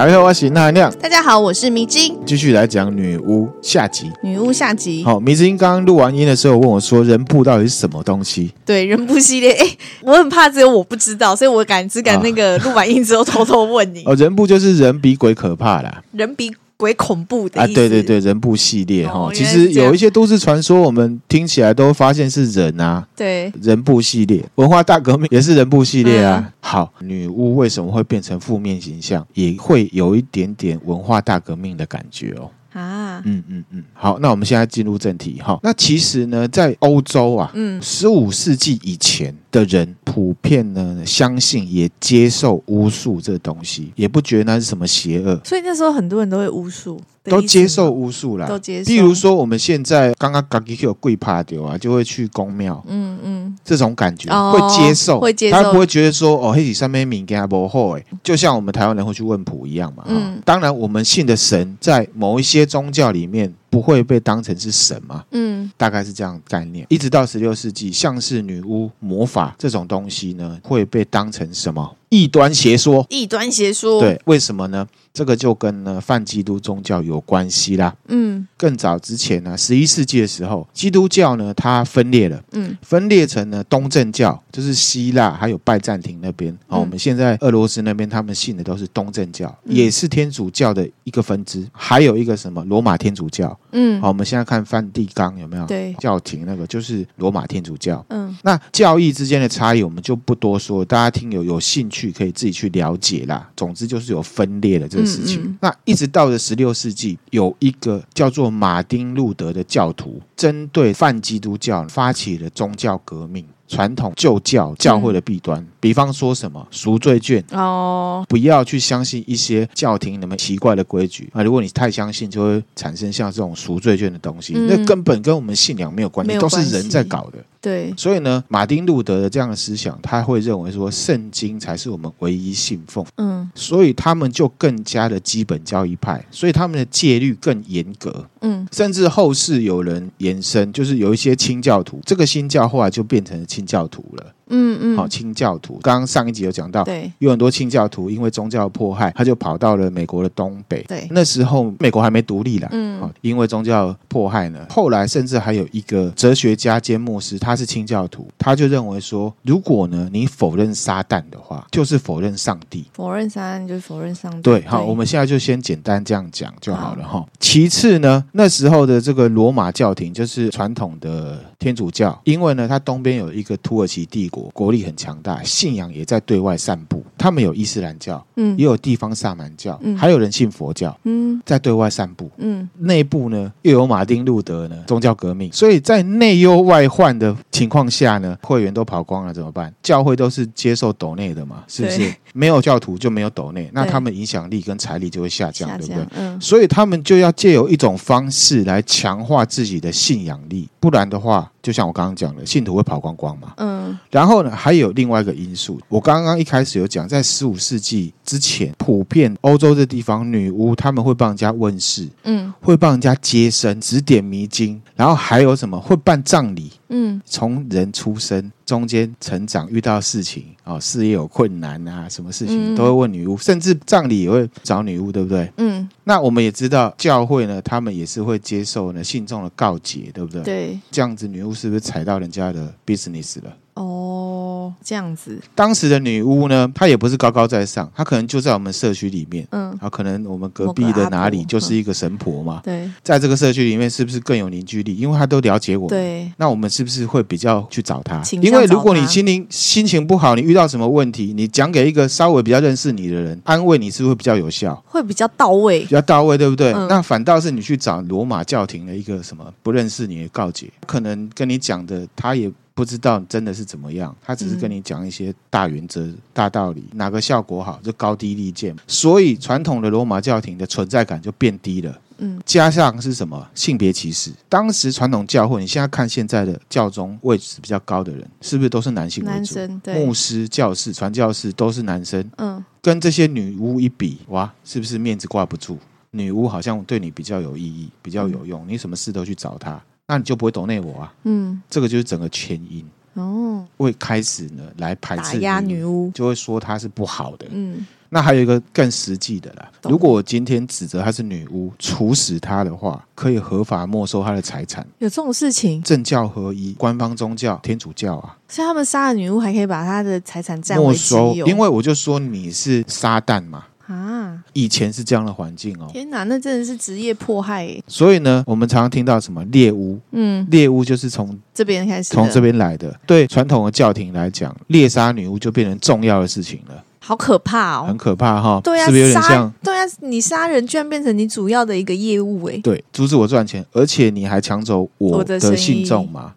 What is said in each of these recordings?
大家好，我是纳亮。大家好，我是迷津。继续来讲女巫下集。女巫下集。好，迷津刚刚录完音的时候问我说：“人部到底是什么东西？”对，人部系列。哎，我很怕只有我不知道，所以我敢只敢那个录完音之后偷偷问你。哦，人部就是人比鬼可怕啦。人比。鬼恐怖的啊！对对对，人部系列哈、哦，其实有一些都市传说，我们听起来都发现是人啊。对，人部系列，文化大革命也是人部系列啊。嗯、好，女巫为什么会变成负面形象？也会有一点点文化大革命的感觉哦。啊，嗯嗯嗯，好，那我们现在进入正题哈。那其实呢，在欧洲啊，嗯，十五世纪以前的人普遍呢相信也接受巫术这东西，也不觉得那是什么邪恶。所以那时候很多人都会巫术。都接受巫术啦，都接受。譬如说，我们现在刚刚刚有跪趴丢啊，就会去宫庙，嗯嗯，这种感觉、哦、会接受，会接受，他不会觉得说哦，黑体上面名给他不好哎，就像我们台湾人会去问卜一样嘛。嗯，当然，我们信的神在某一些宗教里面不会被当成是神嘛。嗯，大概是这样概念。一直到十六世纪，像是女巫、魔法这种东西呢，会被当成什么？异端邪说，异端邪说，对，为什么呢？这个就跟呢泛基督宗教有关系啦。嗯，更早之前呢，十一世纪的时候，基督教呢它分裂了，嗯，分裂成呢东正教，就是希腊还有拜占庭那边。哦，我们现在俄罗斯那边他们信的都是东正教，也是天主教的一个分支。还有一个什么罗马天主教，嗯，好，我们现在看梵蒂冈有没有？对，教廷那个就是罗马天主教。嗯，那教义之间的差异我们就不多说，大家听有有兴趣。可以自己去了解啦。总之就是有分裂的这个事情。嗯嗯、那一直到了十六世纪，有一个叫做马丁路德的教徒，针对泛基督教发起了宗教革命。传统旧教教会的弊端，嗯、比方说什么赎罪券。哦，不要去相信一些教廷那么奇怪的规矩。啊。如果你太相信，就会产生像这种赎罪券的东西，嗯、那根本跟我们信仰没有关系，关系都是人在搞的。对，所以呢，马丁路德的这样的思想，他会认为说圣经才是我们唯一信奉。嗯，所以他们就更加的基本教义派，所以他们的戒律更严格。嗯，甚至后世有人延伸，就是有一些清教徒，这个新教后来就变成了清教徒了。嗯嗯，好，清教徒，刚刚上一集有讲到，对，有很多清教徒因为宗教迫害，他就跑到了美国的东北。对，那时候美国还没独立了，嗯，因为宗教迫害呢，后来甚至还有一个哲学家兼牧师，他是清教徒，他就认为说，如果呢你否认撒旦的话，就是否认上帝，否认撒旦就是否认上帝。对，好，我们现在就先简单这样讲就好了哈。其次呢，那时候的这个罗马教廷就是传统的天主教，因为呢，它东边有一个土耳其帝国。国力很强大，信仰也在对外散布。他们有伊斯兰教，嗯，也有地方萨满教，嗯，还有人信佛教，嗯，在对外散布，嗯，内部呢又有马丁路德呢宗教革命，所以在内忧外患的情况下呢，会员都跑光了怎么办？教会都是接受斗内的嘛，是不是？没有教徒就没有斗内，那他们影响力跟财力就会下降，下降对不对？嗯，所以他们就要借由一种方式来强化自己的信仰力，不然的话，就像我刚刚讲的，信徒会跑光光嘛，嗯，然后呢，还有另外一个因素，我刚刚一开始有讲。在十五世纪之前，普遍欧洲的地方女巫他们会帮人家问事，嗯，会帮人家接生、指点迷津，然后还有什么会办葬礼，嗯，从人出生中间成长遇到事情哦，事业有困难啊，什么事情都会问女巫，甚至葬礼也会找女巫，对不对？嗯，那我们也知道教会呢，他们也是会接受呢信众的告解，对不对？对，这样子女巫是不是踩到人家的 business 了？哦，这样子。当时的女巫呢，她也不是高高在上，她可能就在我们社区里面。嗯，啊，可能我们隔壁的哪里就是一个神婆嘛。对，在这个社区里面，是不是更有凝聚力？因为她都了解我们。对，那我们是不是会比较去找她？因为如果你心灵心情不好，你遇到什么问题，你讲给一个稍微比较认识你的人，安慰你是不是会比较有效？会比较到位，比较到位，对不对？嗯，那反倒是你去找罗马教廷的一个什么不认识你的告解，可能跟你讲的他也。不知道真的是怎么样，他只是跟你讲一些大原则、大道理，哪个效果好就高低立见。所以传统的罗马教廷的存在感就变低了。嗯，加上是什么性别歧视？当时传统教会，你现在看现在的教宗位置比较高的人，是不是都是男性为主？男生，对，牧师、教士、传教士都是男生。嗯，跟这些女巫一比，哇，是不是面子挂不住？女巫好像对你比较有意义，比较有用，你什么事都去找她。那你就不会懂内我啊？嗯，这个就是整个前因哦，会开始呢来排斥女巫，就会说她是不好的。嗯，那还有一个更实际的啦，如果我今天指责她是女巫，处死她的话，可以合法没收她的财产。有这种事情？政教合一，官方宗教天主教啊，所以他们杀了女巫，还可以把她的财产占没收。因为我就说你是撒旦嘛。啊，以前是这样的环境哦。天哪，那真的是职业迫害耶。所以呢，我们常常听到什么猎巫，嗯，猎巫就是从这边开始，从这边来的。对传统的教廷来讲，猎杀女巫就变成重要的事情了。好可怕哦，很可怕哈。对啊，是不是有点像？对啊，你杀人居然变成你主要的一个业务哎。对，阻止我赚钱，而且你还抢走我的信众嘛。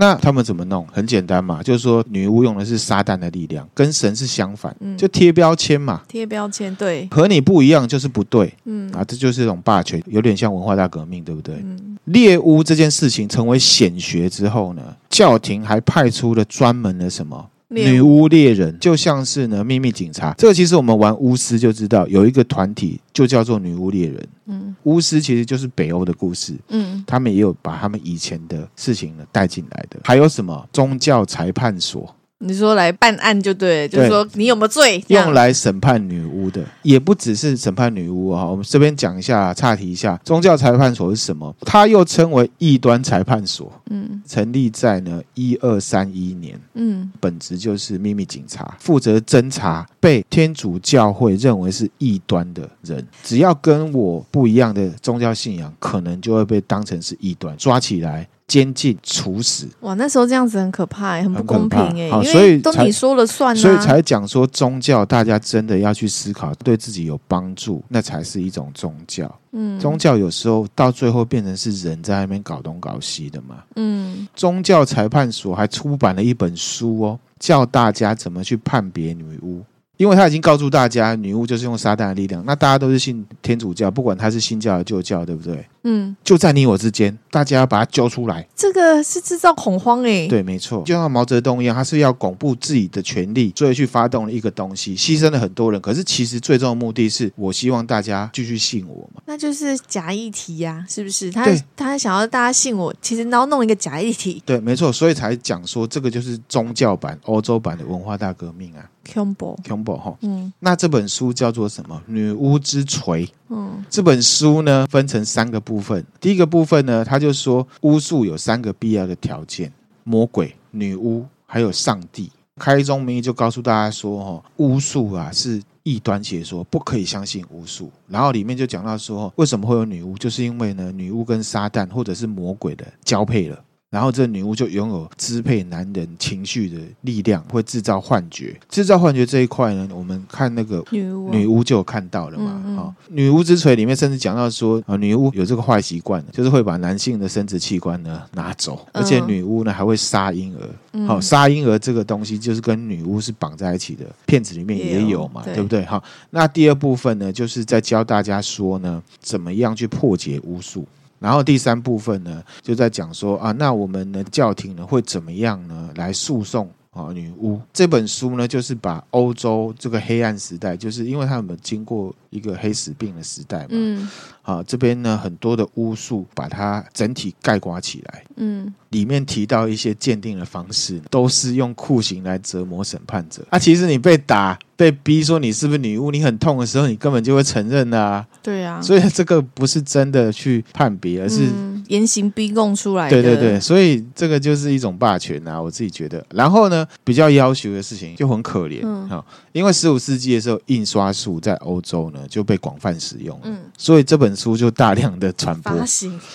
那他们怎么弄？很简单嘛，就是说女巫用的是撒旦的力量，跟神是相反，嗯、就贴标签嘛。贴标签，对，和你不一样就是不对。嗯啊，这就是一种霸权，有点像文化大革命，对不对？嗯、猎巫这件事情成为显学之后呢，教廷还派出了专门的什么？女巫猎人就像是呢秘密警察，这个其实我们玩巫师就知道，有一个团体就叫做女巫猎人。嗯，巫师其实就是北欧的故事。嗯，他们也有把他们以前的事情呢带进来的。还有什么宗教裁判所？你说来办案就对，就是说你有没有罪？用来审判女巫的，也不只是审判女巫啊。我们这边讲一下，岔题一下，宗教裁判所是什么？它又称为异端裁判所。嗯，成立在呢一二三一年。嗯，本质就是秘密警察，负责侦查被天主教会认为是异端的人，只要跟我不一样的宗教信仰，可能就会被当成是异端，抓起来。监禁处死，哇！那时候这样子很可怕，很不公平哎。好，所以都你说了算，所以才讲说宗教，大家真的要去思考，对自己有帮助，那才是一种宗教。嗯，宗教有时候到最后变成是人在那边搞东搞西的嘛。嗯，宗教裁判所还出版了一本书哦，教大家怎么去判别女巫。因为他已经告诉大家，女巫就是用撒旦的力量。那大家都是信天主教，不管他是新教还是旧教，对不对？嗯，就在你我之间，大家要把它揪出来。这个是制造恐慌诶。对，没错，就像毛泽东一样，他是要巩固自己的权利，所以去发动了一个东西，牺牲了很多人。可是其实最终的目的是我希望大家继续信我嘛。那就是假议题呀，是不是？他他想要大家信我，其实然后弄一个假议题。对，没错，所以才讲说这个就是宗教版、欧洲版的文化大革命啊。恐怖，恐怖哈。嗯，那这本书叫做什么？《女巫之锤》。嗯，这本书呢分成三个部分。第一个部分呢，他就说巫术有三个必要的条件：魔鬼、女巫，还有上帝。开宗明义就告诉大家说，哈，巫术啊是异端邪说，不可以相信巫术。然后里面就讲到说，为什么会有女巫？就是因为呢，女巫跟撒旦或者是魔鬼的交配了。然后这女巫就拥有支配男人情绪的力量，会制造幻觉。制造幻觉这一块呢，我们看那个女巫，女巫就有看到了嘛。嗯嗯哦，女巫之锤里面甚至讲到说，啊，女巫有这个坏习惯，就是会把男性的生殖器官呢拿走，而且女巫呢还会杀婴儿。好，嗯，杀婴儿这个东西就是跟女巫是绑在一起的，片子里面也有嘛，对，对不对？哈，那第二部分呢，就是在教大家说呢，怎么样去破解巫术。然后第三部分呢，就在讲说啊，那我们的教廷呢会怎么样呢来诉讼啊女巫？这本书呢，就是把欧洲这个黑暗时代，就是因为他们经过一个黑死病的时代嘛，嗯，啊这边呢很多的巫术把它整体概括起来，嗯，里面提到一些鉴定的方式，都是用酷刑来折磨审判者。啊，其实你被打。被逼说你是不是女巫，你很痛的时候，你根本就会承认啊。对啊，所以这个不是真的去判别，而是、嗯、严刑逼供出来的。对对对，所以这个就是一种霸权啊，我自己觉得。然后呢，比较要求的事情就很可怜哈、嗯，因为十五世纪的时候，印刷术在欧洲呢就被广泛使用，嗯，所以这本书就大量的传播。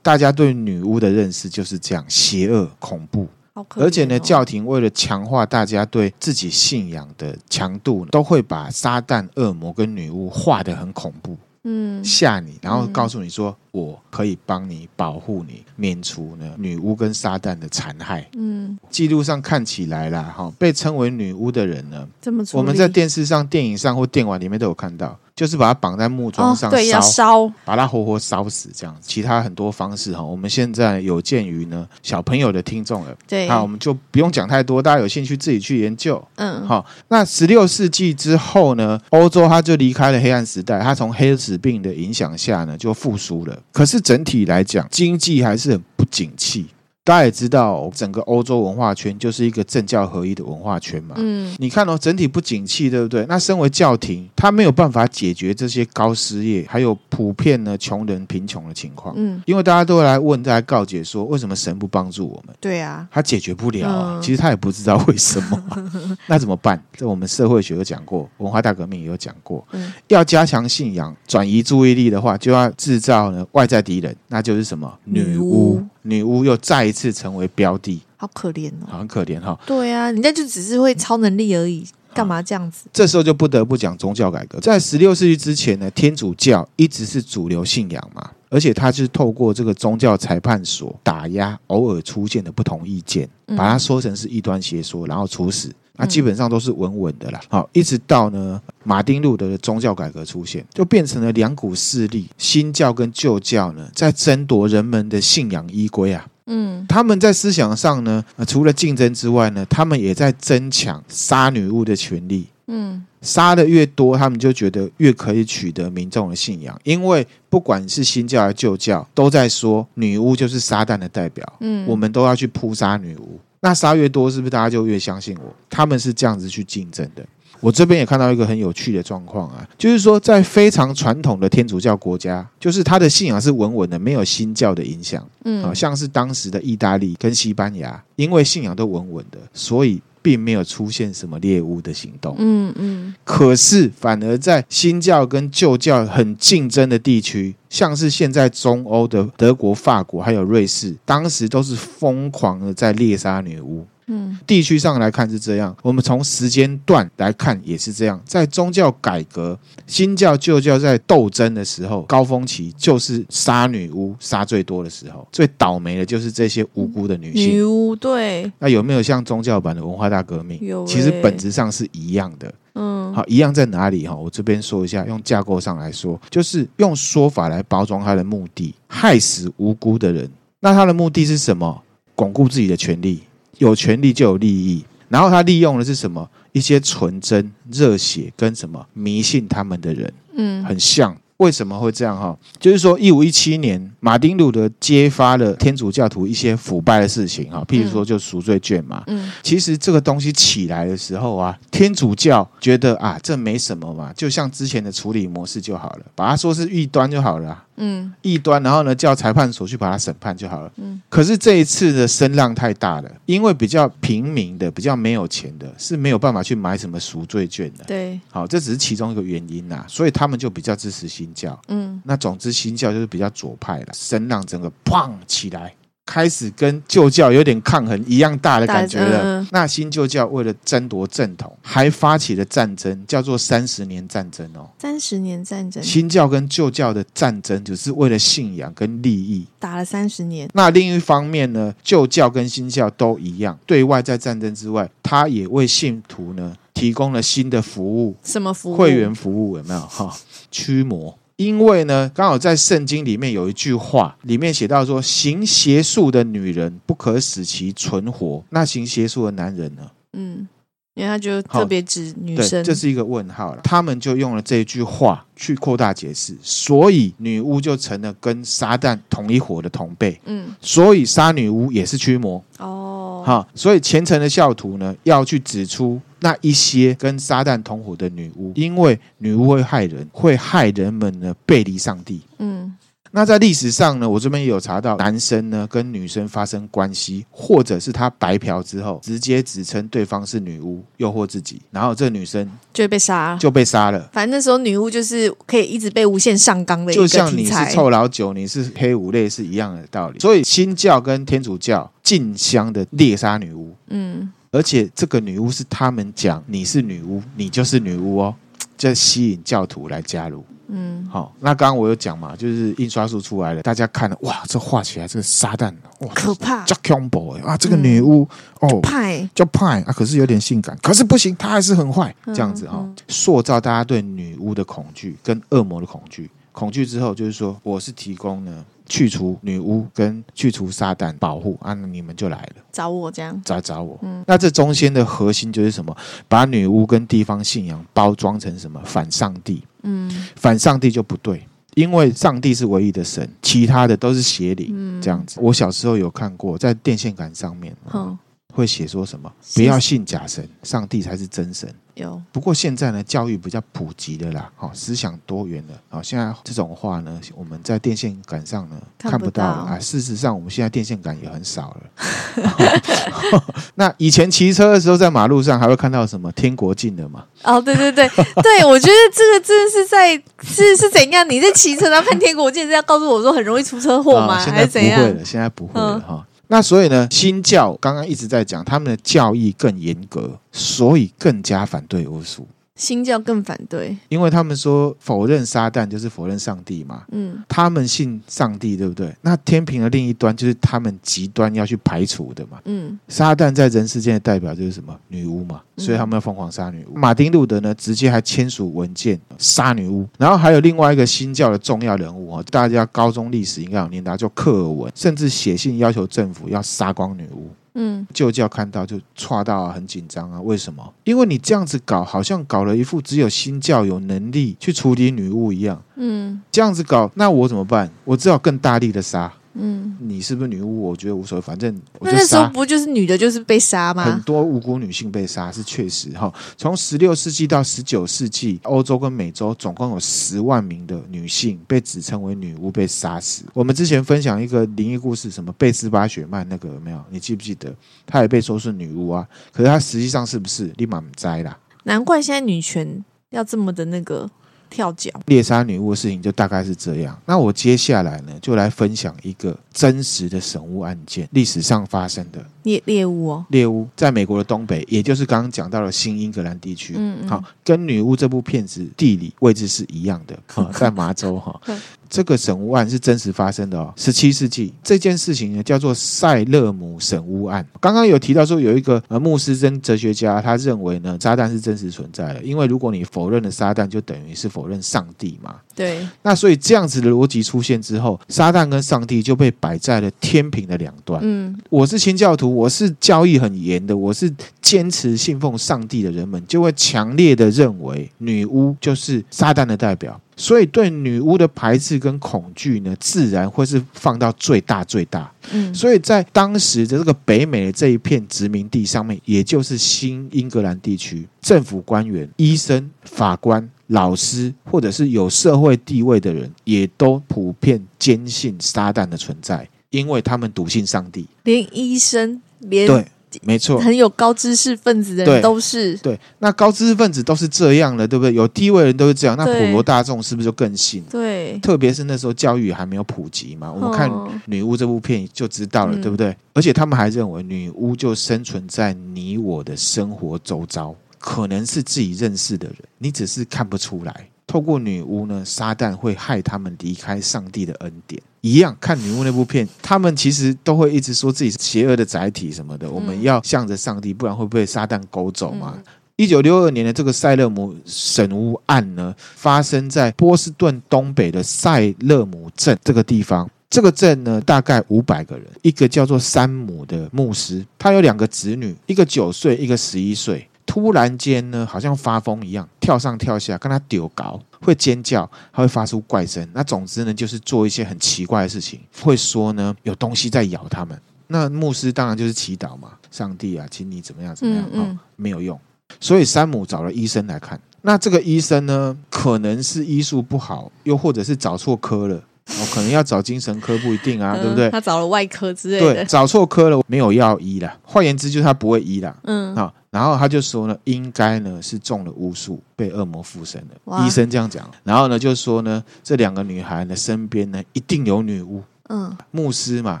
大家对女巫的认识就是这样，邪恶恐怖。而且呢，教廷为了强化大家对自己信仰的强度，都会把撒旦、恶魔跟女巫画得很恐怖，嗯，吓你，然后告诉你说。我可以帮你保护你，免除呢女巫跟撒旦的残害。嗯，记录上看起来啦，哈，被称为女巫的人呢，我们在电视上、电影上或电玩里面都有看到，就是把它绑在木桩上烧，哦，对，要烧，把它活活烧死这样子。其他很多方式哈，我们现在有鉴于呢小朋友的听众了，对，那我们就不用讲太多，大家有兴趣自己去研究。嗯，好，那十六世纪之后呢，欧洲它就离开了黑暗时代，它从黑死病的影响下呢就复苏了。可是整体来讲，经济还是很不景气。大家也知道，整个欧洲文化圈就是一个政教合一的文化圈嘛。嗯，你看哦，整体不景气，对不对？那身为教廷，他没有办法解决这些高失业还有普遍呢穷人贫穷的情况。嗯，因为大家都会来问，大家告解说，为什么神不帮助我们？对啊，他解决不了啊。其实他也不知道为什么，那怎么办？这我们社会学有讲过，文化大革命也有讲过。嗯，要加强信仰，转移注意力的话，就要制造呢外在敌人，那就是什么女巫。女巫又再一次成为标的，好可怜哦，好很可怜哈、哦。对啊，人家就只是会超能力而已，干嘛这样子？这时候就不得不讲宗教改革。在十六世纪之前呢，天主教一直是主流信仰嘛，而且它就是透过这个宗教裁判所打压偶尔出现的不同意见，把它说成是异端邪说，然后处死。那基本上都是稳稳的啦。好，一直到呢马丁路德的宗教改革出现，就变成了两股势力，新教跟旧教呢，在争夺人们的信仰依归啊。嗯，他们在思想上呢，除了竞争之外呢，他们也在争抢杀女巫的权利。嗯，杀的越多，他们就觉得越可以取得民众的信仰，因为不管是新教还是旧教，都在说女巫就是撒旦的代表。嗯，我们都要去扑杀女巫。那杀越多，是不是大家就越相信我？他们是这样子去竞争的。我这边也看到一个很有趣的状况啊，就是说在非常传统的天主教国家，就是他的信仰是稳稳的，没有新教的影响。嗯，好像是当时的意大利跟西班牙，因为信仰都稳稳的，所以。并没有出现什么猎巫的行动，嗯嗯，可是反而在新教跟旧教很竞争的地区，像是现在中欧的德国、法国还有瑞士，当时都是疯狂的在猎杀女巫。嗯，地区上来看是这样，我们从时间段来看也是这样。在宗教改革，新教旧教在斗争的时候，高峰期就是杀女巫杀最多的时候，最倒霉的就是这些无辜的女性。女巫对，那有没有像宗教版的文化大革命？有欸，其实本质上是一样的。嗯，好，一样在哪里哈？我这边说一下，用架构上来说，就是用说法来包装他的目的，害死无辜的人。那他的目的是什么？巩固自己的权利。有权利就有利益，然后他利用的是什么？一些纯真、热血跟什么迷信他们的人，嗯，很像。为什么会这样哈？就是说，一五一七年，马丁路德揭发了天主教徒一些腐败的事情哈，譬如说就赎罪券嘛。嗯，其实这个东西起来的时候啊，天主教觉得啊，这没什么嘛，就像之前的处理模式就好了，把它说是异端就好了啊。嗯，异端，然后呢，叫裁判所去把他审判就好了。嗯，可是这一次的声浪太大了，因为比较平民的、比较没有钱的，是没有办法去买什么赎罪券的。对，好，这只是其中一个原因呐，所以他们就比较支持新教。嗯，那总之新教就是比较左派了，声浪整个砰起来。开始跟旧教有点抗衡一样大的感觉了。那新旧教为了争夺正统，还发起了战争，叫做三十年战争哦。三十年战争，新教跟旧教的战争，只是为了信仰跟利益，打了三十年。那另一方面呢，旧教跟新教都一样，对外在战争之外，他也为信徒呢提供了新的服务。什么服务？会员服务有没有？哈，驱魔。因为呢，刚好在圣经里面有一句话，里面写到说，行邪术的女人不可使其存活。那行邪术的男人呢？嗯，因为他就特别指女生，这是一个问号了。他们就用了这一句话去扩大解释，所以女巫就成了跟撒旦同一伙的同辈。嗯，所以杀女巫也是驱魔。哦，好，所以虔诚的教徒呢，要去指出。那一些跟撒旦同伙的女巫，因为女巫会害人，会害人们呢背离上帝。嗯，那在历史上呢，我这边也有查到，男生呢跟女生发生关系，或者是他白嫖之后，直接指称对方是女巫，诱惑自己，然后这个女生就被杀，就被杀了。反正那时候女巫就是可以一直被无限上纲的一个就像你是臭老九，你是黑五类是一样的道理。所以新教跟天主教竞相的猎杀女巫。嗯。而且这个女巫是他们讲，你是女巫，你就是女巫哦，就吸引教徒来加入。嗯，好，那刚刚我有讲嘛，就是印刷术出来了，大家看了，哇，这画起来这个撒旦，哇，可怕，叫恐怖啊，这个女巫、嗯、哦，派叫派啊，可是有点性感，可是不行，她还是很坏，这样子哈、哦，塑造大家对女巫的恐惧跟恶魔的恐惧，恐惧之后就是说，我是提供呢。去除女巫跟去除撒旦保护啊，你们就来了，找我这样，找找我。嗯，那这中间的核心就是什么？把女巫跟地方信仰包装成什么？反上帝。嗯，反上帝就不对，因为上帝是唯一的神，其他的都是邪灵，嗯、这样子。我小时候有看过，在电线杆上面，嗯、会写说什么？不要信假神，上帝才是真神。有，不过现在呢，教育比较普及的啦，好，思想多元了，好，现在这种话呢，我们在电线杆上呢看不到了啊。事实上，我们现在电线杆也很少了。那以前骑车的时候，在马路上还会看到什么天国境的嘛？哦，对对对 对，我觉得这个真的是在是是怎样？你在骑车然后看天国境是要告诉我说很容易出车祸吗？现在不会了，现在不会了哈。嗯那所以呢，新教刚刚一直在讲，他们的教义更严格，所以更加反对巫术。新教更反对，因为他们说否认撒旦就是否认上帝嘛。嗯，他们信上帝，对不对？那天平的另一端就是他们极端要去排除的嘛。嗯，撒旦在人世间的代表就是什么？女巫嘛，所以他们要疯狂杀女巫。嗯、马丁路德呢，直接还签署文件杀女巫。然后还有另外一个新教的重要人物啊，大家高中历史应该有念到，叫克尔文，甚至写信要求政府要杀光女巫。嗯，旧教看到就歘到啊，很紧张啊。为什么？因为你这样子搞，好像搞了一副只有新教有能力去处理女巫一样。嗯，这样子搞，那我怎么办？我只好更大力的杀。嗯，你是不是女巫？我觉得无所谓，反正我就。那时候不就是女的，就是被杀吗？很多无辜女性被杀是确实哈。从十六世纪到十九世纪，欧洲跟美洲总共有十万名的女性被指称为女巫被杀死。我们之前分享一个灵异故事，什么贝斯巴雪曼那个有没有？你记不记得？她也被说是女巫啊，可是她实际上是不是？立马栽啦。难怪现在女权要这么的那个。跳脚猎杀女巫的事情就大概是这样。那我接下来呢，就来分享一个真实的神巫案件，历史上发生的猎猎巫哦，猎巫在美国的东北，也就是刚刚讲到的新英格兰地区。嗯嗯，好，跟女巫这部片子地理位置是一样的，在麻州哈。这个神巫案是真实发生的哦，十七世纪这件事情呢叫做塞勒姆神巫案。刚刚有提到说有一个呃牧师跟哲学家，他认为呢撒旦是真实存在的，因为如果你否认了撒旦，就等于是否认上帝嘛。对。那所以这样子的逻辑出现之后，撒旦跟上帝就被摆在了天平的两端。嗯，我是清教徒，我是教义很严的，我是坚持信奉上帝的人们，就会强烈的认为女巫就是撒旦的代表。所以对女巫的排斥跟恐惧呢，自然会是放到最大最大。嗯，所以在当时的这个北美的这一片殖民地上面，也就是新英格兰地区，政府官员、医生、法官、老师，或者是有社会地位的人，也都普遍坚信撒旦的存在，因为他们笃信上帝。连医生，连对。没错，很有高知识分子的人都是对，对。那高知识分子都是这样的，对不对？有地位的人都是这样，那普罗大众是不是就更信？对，特别是那时候教育还没有普及嘛。我们看《女巫》这部片就知道了，嗯、对不对？而且他们还认为女巫就生存在你我的生活周遭，可能是自己认识的人，你只是看不出来。透过女巫呢，撒旦会害他们离开上帝的恩典。一样看女巫那部片，他们其实都会一直说自己是邪恶的载体什么的。我们要向着上帝，不然会被撒旦勾走嘛。一九六二年的这个塞勒姆神巫案呢，发生在波士顿东北的塞勒姆镇这个地方。这个镇呢，大概五百个人。一个叫做山姆的牧师，他有两个子女，一个九岁，一个十一岁。突然间呢，好像发疯一样，跳上跳下，跟他丢高，会尖叫，还会发出怪声。那总之呢，就是做一些很奇怪的事情，会说呢，有东西在咬他们。那牧师当然就是祈祷嘛，上帝啊，请你怎么样怎么样啊、嗯嗯哦，没有用。所以山姆找了医生来看。那这个医生呢，可能是医术不好，又或者是找错科了。哦，可能要找精神科不一定啊，嗯、对不对？他找了外科之类的，对，找错科了，没有药医了。换言之，就是他不会医了。嗯，好，然后他就说呢，应该呢是中了巫术，被恶魔附身了。哇医生这样讲，然后呢就说呢，这两个女孩呢身边呢一定有女巫。嗯，牧师嘛，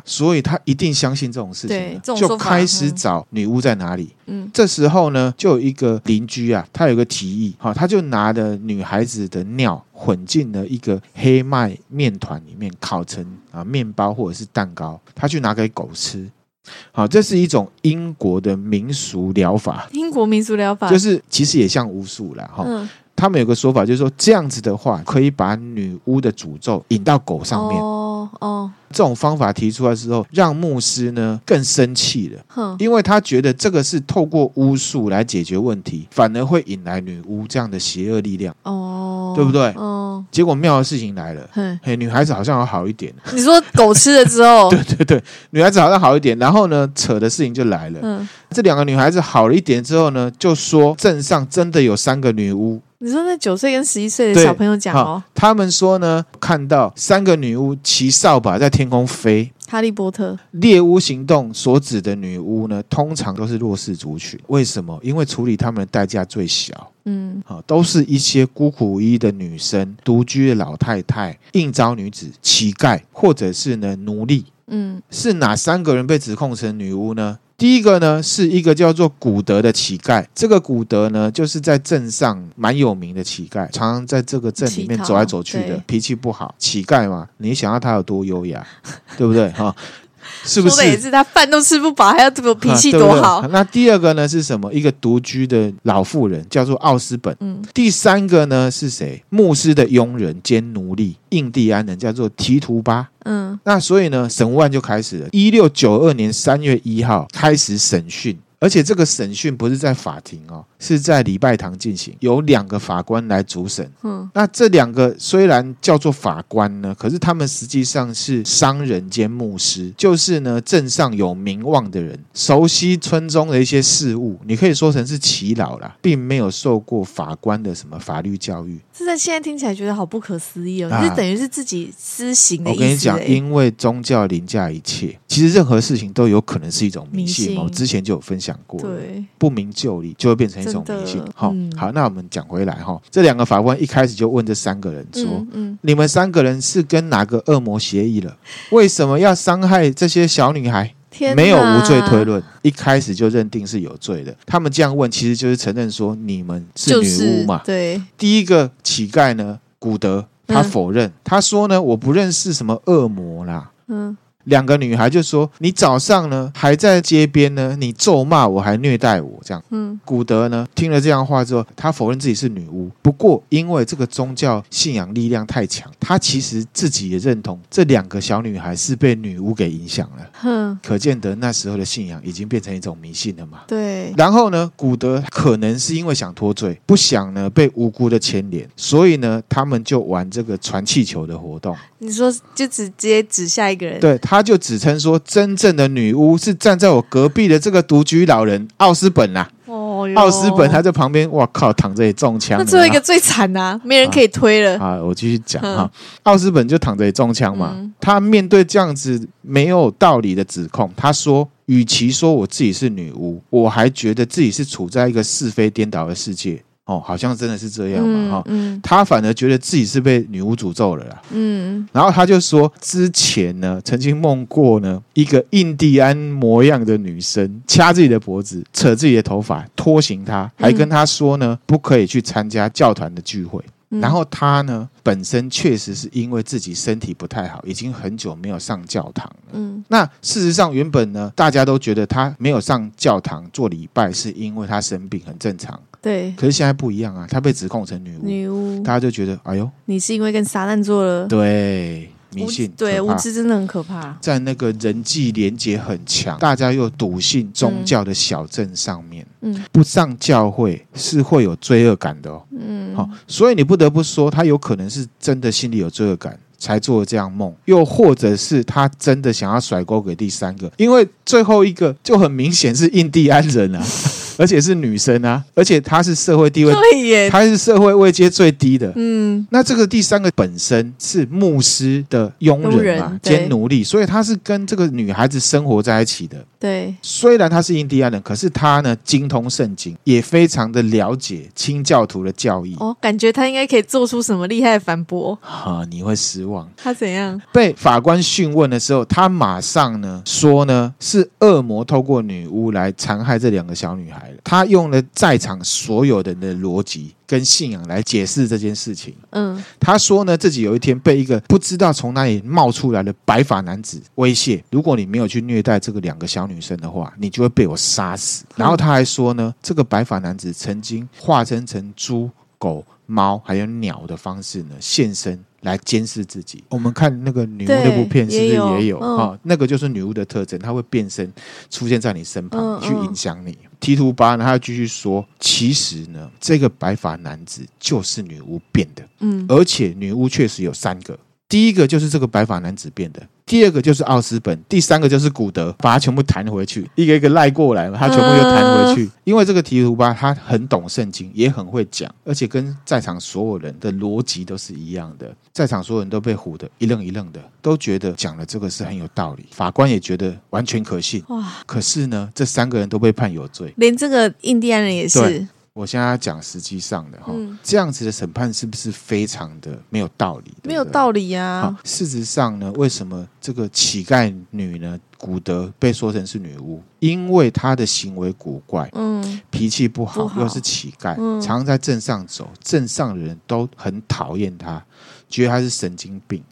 所以他一定相信这种事情，对，就开始找女巫在哪里。嗯，这时候呢，就有一个邻居啊，他有个提议，好，他就拿着女孩子的尿混进了一个黑麦面团里面，烤成啊面包或者是蛋糕，他去拿给狗吃。好，这是一种英国的民俗疗法。英国民俗疗法就是其实也像巫术啦。哈。嗯，他们有个说法，就是说这样子的话，可以把女巫的诅咒引到狗上面。哦哦哦，这种方法提出来之后，让牧师呢更生气了，哼，因为他觉得这个是透过巫术来解决问题，反而会引来女巫这样的邪恶力量，哦，对不对？哦，结果妙的事情来了，嘿，女孩子好像要好一点。你说狗吃了之后，对对对，女孩子好像好一点，然后呢，扯的事情就来了，嗯，这两个女孩子好了一点之后呢，就说镇上真的有三个女巫。你说那九岁跟十一岁的小朋友讲哦，他们说呢，看到三个女巫骑扫把在天空飞。哈利波特猎巫行动所指的女巫呢，通常都是弱势族群。为什么？因为处理他们的代价最小。嗯，好，都是一些孤苦无依的女生、独居的老太太、应召女子、乞丐，或者是呢奴隶。嗯，是哪三个人被指控成女巫呢？第一个呢，是一个叫做古德的乞丐。这个古德呢，就是在镇上蛮有名的乞丐，常常在这个镇里面走来走去的，脾气不好。乞丐嘛，你想要他有多优雅，对不对？哈。是不是？也是他饭都吃不饱，还要这么脾气多好，啊对对。那第二个呢是什么？一个独居的老妇人，叫做奥斯本。嗯。第三个呢是谁？牧师的佣人兼奴隶，印第安人，叫做提图巴。嗯。那所以呢，审问案就开始了。一六九二年三月一号开始审讯。而且这个审讯不是在法庭哦，是在礼拜堂进行，有两个法官来主审。嗯，那这两个虽然叫做法官呢，可是他们实际上是商人兼牧师，就是呢镇上有名望的人，熟悉村中的一些事务。你可以说成是耆老啦，并没有受过法官的什么法律教育。这在现在听起来觉得好不可思议哦，就是、等于是自己私刑的。我跟你讲，因为宗教凌驾一切，其实任何事情都有可能是一种迷信。我之前就有分享。过，对，不明就里就会变成一种迷信。好，嗯、好，那我们讲回来哈，这两个法官一开始就问这三个人说：“嗯嗯、你们三个人是跟哪个恶魔协议了？为什么要伤害这些小女孩？天，没有无罪推论，一开始就认定是有罪的。他们这样问，其实就是承认说你们是女巫嘛。对，第一个乞丐呢，古德他否认，嗯、他说呢，我不认识什么恶魔啦。嗯。两个女孩就说：“你早上呢还在街边呢，你咒骂我还虐待我这样。”嗯，古德呢听了这样话之后，他否认自己是女巫。不过因为这个宗教信仰力量太强，他其实自己也认同这两个小女孩是被女巫给影响了。哼，可见得那时候的信仰已经变成一种迷信了嘛。对。然后呢，古德可能是因为想脱罪，不想呢被无辜的牵连，所以呢，他们就玩这个传气球的活动。你说就直接指下一个人？对他。他就指称说，真正的女巫是站在我隔壁的这个独居老人奥斯本呐。哦，奥斯本他在旁边，哇靠，躺着也中枪。那最后一个最惨呐、啊，没人可以推了。啊，我继续讲哈，奥斯本就躺着也中枪嘛。嗯、他面对这样子没有道理的指控，他说，与其说我自己是女巫，我还觉得自己是处在一个是非颠倒的世界。哦，好像真的是这样嘛，哈、嗯，嗯、他反而觉得自己是被女巫诅咒了啦，嗯，然后他就说，之前呢，曾经梦过呢，一个印第安模样的女生掐自己的脖子，扯自己的头发，拖行他，还跟他说呢，不可以去参加教团的聚会。嗯、然后他呢，本身确实是因为自己身体不太好，已经很久没有上教堂了。嗯，那事实上原本呢，大家都觉得他没有上教堂做礼拜，是因为他生病，很正常。对，可是现在不一样啊，他被指控成女巫，女巫，大家就觉得，哎呦，你是因为跟撒旦做了，对，迷信，对，无知真的很可怕。在那个人际连接很强，大家又笃信宗教的小镇上面，嗯，不上教会是会有罪恶感的哦，嗯，好，所以你不得不说，他有可能是真的心里有罪恶感，才做了这样梦，又或者是他真的想要甩锅给第三个，因为最后一个就很明显是印第安人啊。而且是女生啊，而且她是社会地位，对耶，她是社会位阶最低的。嗯，那这个第三个本身是牧师的佣人嘛，兼奴隶，所以她是跟这个女孩子生活在一起的。对，虽然她是印第安人，可是她呢精通圣经，也非常的了解清教徒的教义。哦，感觉她应该可以做出什么厉害的反驳。哈，你会失望。她怎样？被法官讯问的时候，她马上呢说呢是恶魔透过女巫来残害这两个小女孩。他用了在场所有人的逻辑跟信仰来解释这件事情。嗯，他说呢，自己有一天被一个不知道从哪里冒出来的白发男子威胁，如果你没有去虐待这个两个小女生的话，你就会被我杀死。然后他还说呢，这个白发男子曾经化身成猪、狗、猫还有鸟的方式呢现身。来监视自己。我们看那个女巫那部片，是不是也有啊、嗯哦？那个就是女巫的特征，她会变身出现在你身旁，嗯、去影响你。提图八呢，他继续说，其实呢，这个白发男子就是女巫变的，嗯，而且女巫确实有三个。第一个就是这个白发男子变的，第二个就是奥斯本，第三个就是古德，把他全部弹回去，一个一个赖过来，他全部又弹回去。呃、因为这个提图巴他很懂圣经，也很会讲，而且跟在场所有人的逻辑都是一样的，在场所有人都被唬得一愣一愣的，都觉得讲的这个是很有道理，法官也觉得完全可信。哇！可是呢，这三个人都被判有罪，连这个印第安人也是。我现在要讲实际上的哈，嗯、这样子的审判是不是非常的没有道理？没有道理呀、啊！事实上呢，为什么这个乞丐女呢，古德被说成是女巫？因为她的行为古怪，嗯，脾气不好，不好又是乞丐，嗯、常常在镇上走，镇上的人都很讨厌她，觉得她是神经病。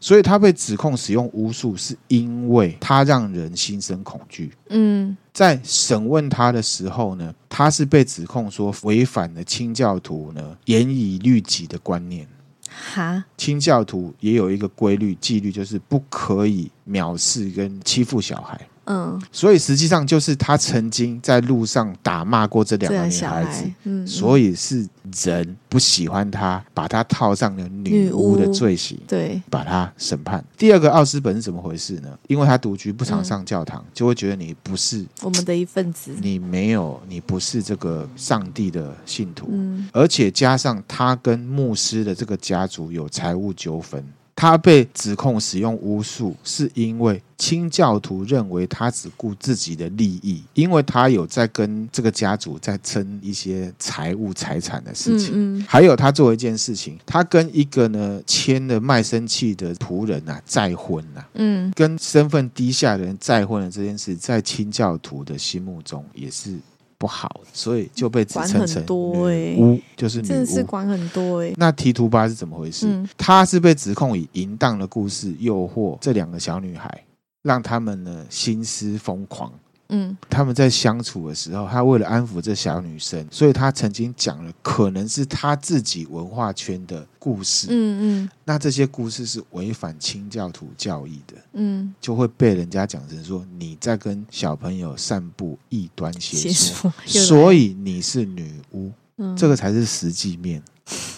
所以他被指控使用巫术，是因为他让人心生恐惧。嗯，在审问他的时候呢，他是被指控说违反了清教徒呢严以律己的观念。哈，清教徒也有一个规律纪律，就是不可以藐视跟欺负小孩。嗯，所以实际上就是他曾经在路上打骂过这两个女孩子，嗯，所以是人不喜欢他，把他套上了女巫的罪行，对，把他审判。第二个奥斯本是怎么回事呢？因为他独居不常上教堂，就会觉得你不是我们的一份子，你没有，你不是这个上帝的信徒，嗯，而且加上他跟牧师的这个家族有财务纠纷。他被指控使用巫术，是因为清教徒认为他只顾自己的利益，因为他有在跟这个家族在争一些财务财产的事情。嗯嗯，还有他做一件事情，他跟一个呢签了卖身契的仆人啊再婚啊，嗯，跟身份低下的人再婚的这件事，在清教徒的心目中也是。不好，所以就被指称成女巫，就是女巫，真的是管很多哎。那提图巴是怎么回事？嗯、他是被指控以淫荡的故事诱惑这两个小女孩，让他们呢心思疯狂。嗯，他们在相处的时候，他为了安抚这小女生，所以他曾经讲了可能是他自己文化圈的故事。嗯嗯，那这些故事是违反清教徒教义的。嗯，就会被人家讲成说你在跟小朋友散布异端邪说，所以你是女巫。嗯，这个才是实际面。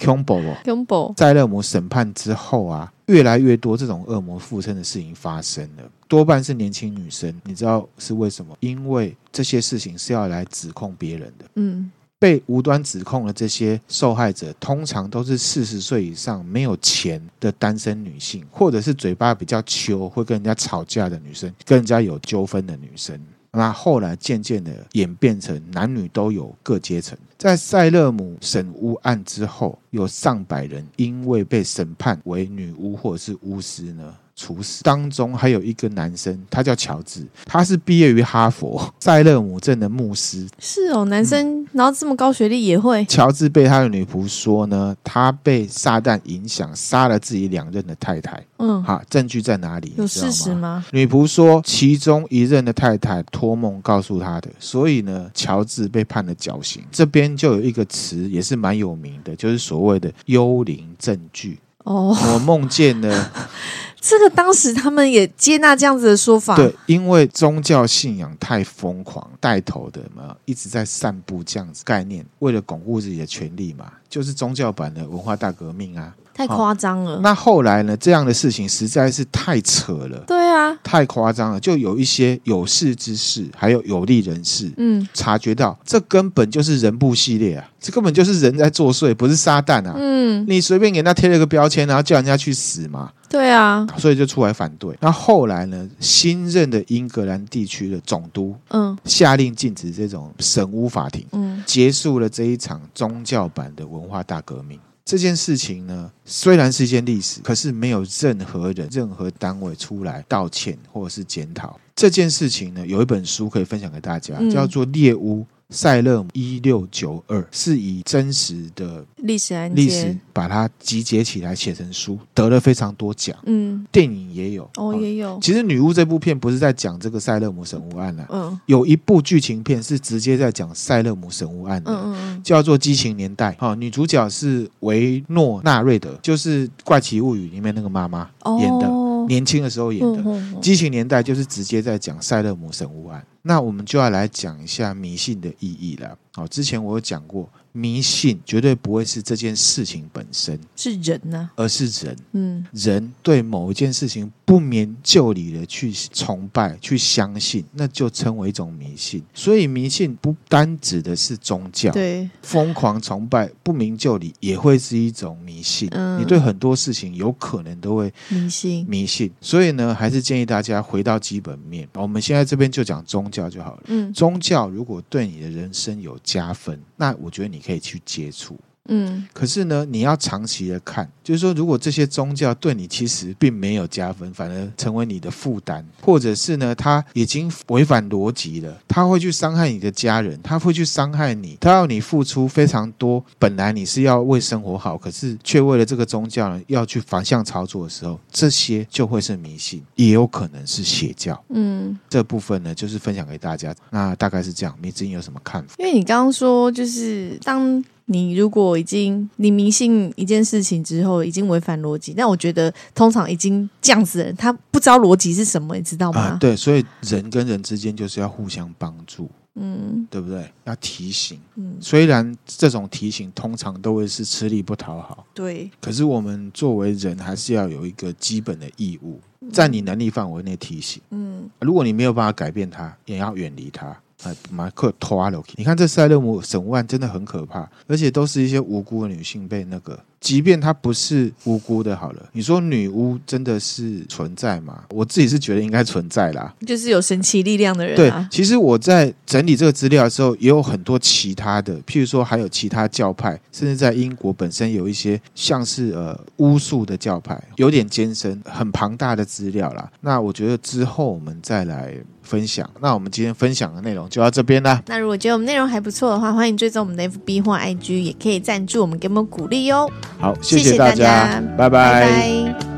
恐怖哦，恐怖！在勒姆审判之后啊，越来越多这种恶魔附身的事情发生了，多半是年轻女生。你知道是为什么？因为这些事情是要来指控别人的。嗯，被无端指控的这些受害者，通常都是四十岁以上没有钱的单身女性，或者是嘴巴比较秋，会跟人家吵架的女生，跟人家有纠纷的女生。那后来渐渐的演变成男女都有各阶层。在塞勒姆审巫案之后，有上百人因为被审判为女巫或者是巫师呢，处死。当中还有一个男生，他叫乔治，他是毕业于哈佛 塞勒姆镇的牧师。是哦，男生，嗯、然后这么高学历也会。乔治被他的女仆说呢，他被撒旦影响，杀了自己两任的太太。嗯，好，证据在哪里？有事实吗？女仆说，其中一任的太太托梦告诉他的，所以呢，乔治被判了绞刑。这边就有一个词，也是蛮有名的，就是所谓的幽灵证据。哦，我梦见了。这个当时他们也接纳这样子的说法，对，因为宗教信仰太疯狂，带头的嘛一直在散布这样子概念，为了巩固自己的权利嘛，就是宗教版的文化大革命啊，太夸张了。那后来呢，这样的事情实在是太扯了，对啊，太夸张了，就有一些有识之士，还有有利人士，嗯，察觉到这根本就是人部系列啊，这根本就是人在作祟，不是撒旦啊，嗯，你随便给他贴了个标签，然后叫人家去死嘛。对啊，所以就出来反对。那后来呢？新任的英格兰地区的总督，嗯，下令禁止这种神巫法庭，嗯，结束了这一场宗教版的文化大革命。这件事情呢，虽然是一件历史，可是没有任何人、任何单位出来道歉或者是检讨这件事情呢。有一本书可以分享给大家，叫做《猎巫》。塞勒姆一六九二，是以真实的历史案件历史把它集结起来写成书，得了非常多奖。嗯，电影也有哦，也有。其实《女巫》这部片不是在讲这个塞勒姆神巫案啊，嗯，有一部剧情片是直接在讲塞勒姆神巫案的，嗯嗯嗯，叫做《激情年代》。哈，女主角是维诺纳瑞德，就是《怪奇物语》里面那个妈妈演的。哦年轻的时候演的《激情年代》就是直接在讲塞勒姆神巫案，那我们就要来讲一下迷信的意义了。好，之前我有讲过。迷信绝对不会是这件事情本身，是人呢、啊，而是人。嗯，人对某一件事情不明就里的去崇拜、去相信，那就称为一种迷信。所以，迷信不单指的是宗教，对，疯狂崇拜、不明就里也会是一种迷信。嗯，你对很多事情有可能都会迷信。迷信，所以呢，还是建议大家回到基本面。我们现在这边就讲宗教就好了。嗯，宗教如果对你的人生有加分，那我觉得你。可以去接触，嗯，可是呢，你要长期的看，就是说，如果这些宗教对你其实并没有加分，反而成为你的负担，或者是呢，他已经违反逻辑了，他会去伤害你的家人，他会去伤害你，他要你付出非常多，本来你是要为生活好，可是却为了这个宗教呢，要去反向操作的时候，这些就会是迷信，也有可能是邪教。嗯，这部分呢，就是分享给大家，那大概是这样。迷之音有什么看法？因为你刚刚说，就是当。你如果已经你迷信一件事情之后，已经违反逻辑，那我觉得通常已经这样子的人，他不知道逻辑是什么，你知道吗？啊，对，所以人跟人之间就是要互相帮助，嗯，对不对？要提醒，嗯，虽然这种提醒通常都会是吃力不讨好，对，可是我们作为人还是要有一个基本的义务，在你能力范围内提醒，嗯，如果你没有办法改变他，也要远离他。哎，马克拖了。你看这塞勒姆神屋案真的很可怕，而且都是一些无辜的女性被那个。即便她不是无辜的，好了，你说女巫真的是存在吗？我自己是觉得应该存在啦，就是有神奇力量的人、啊。对，其实我在整理这个资料的时候，也有很多其他的，譬如说还有其他教派，甚至在英国本身有一些像是呃巫术的教派，有点艰深、很庞大的资料啦。那我觉得之后我们再来分享。那我们今天分享的内容就到这边啦。那如果觉得我们内容还不错的话，欢迎追踪我们的 FB 或 IG，也可以赞助我们，给我们鼓励哟。好，谢谢大家。拜拜。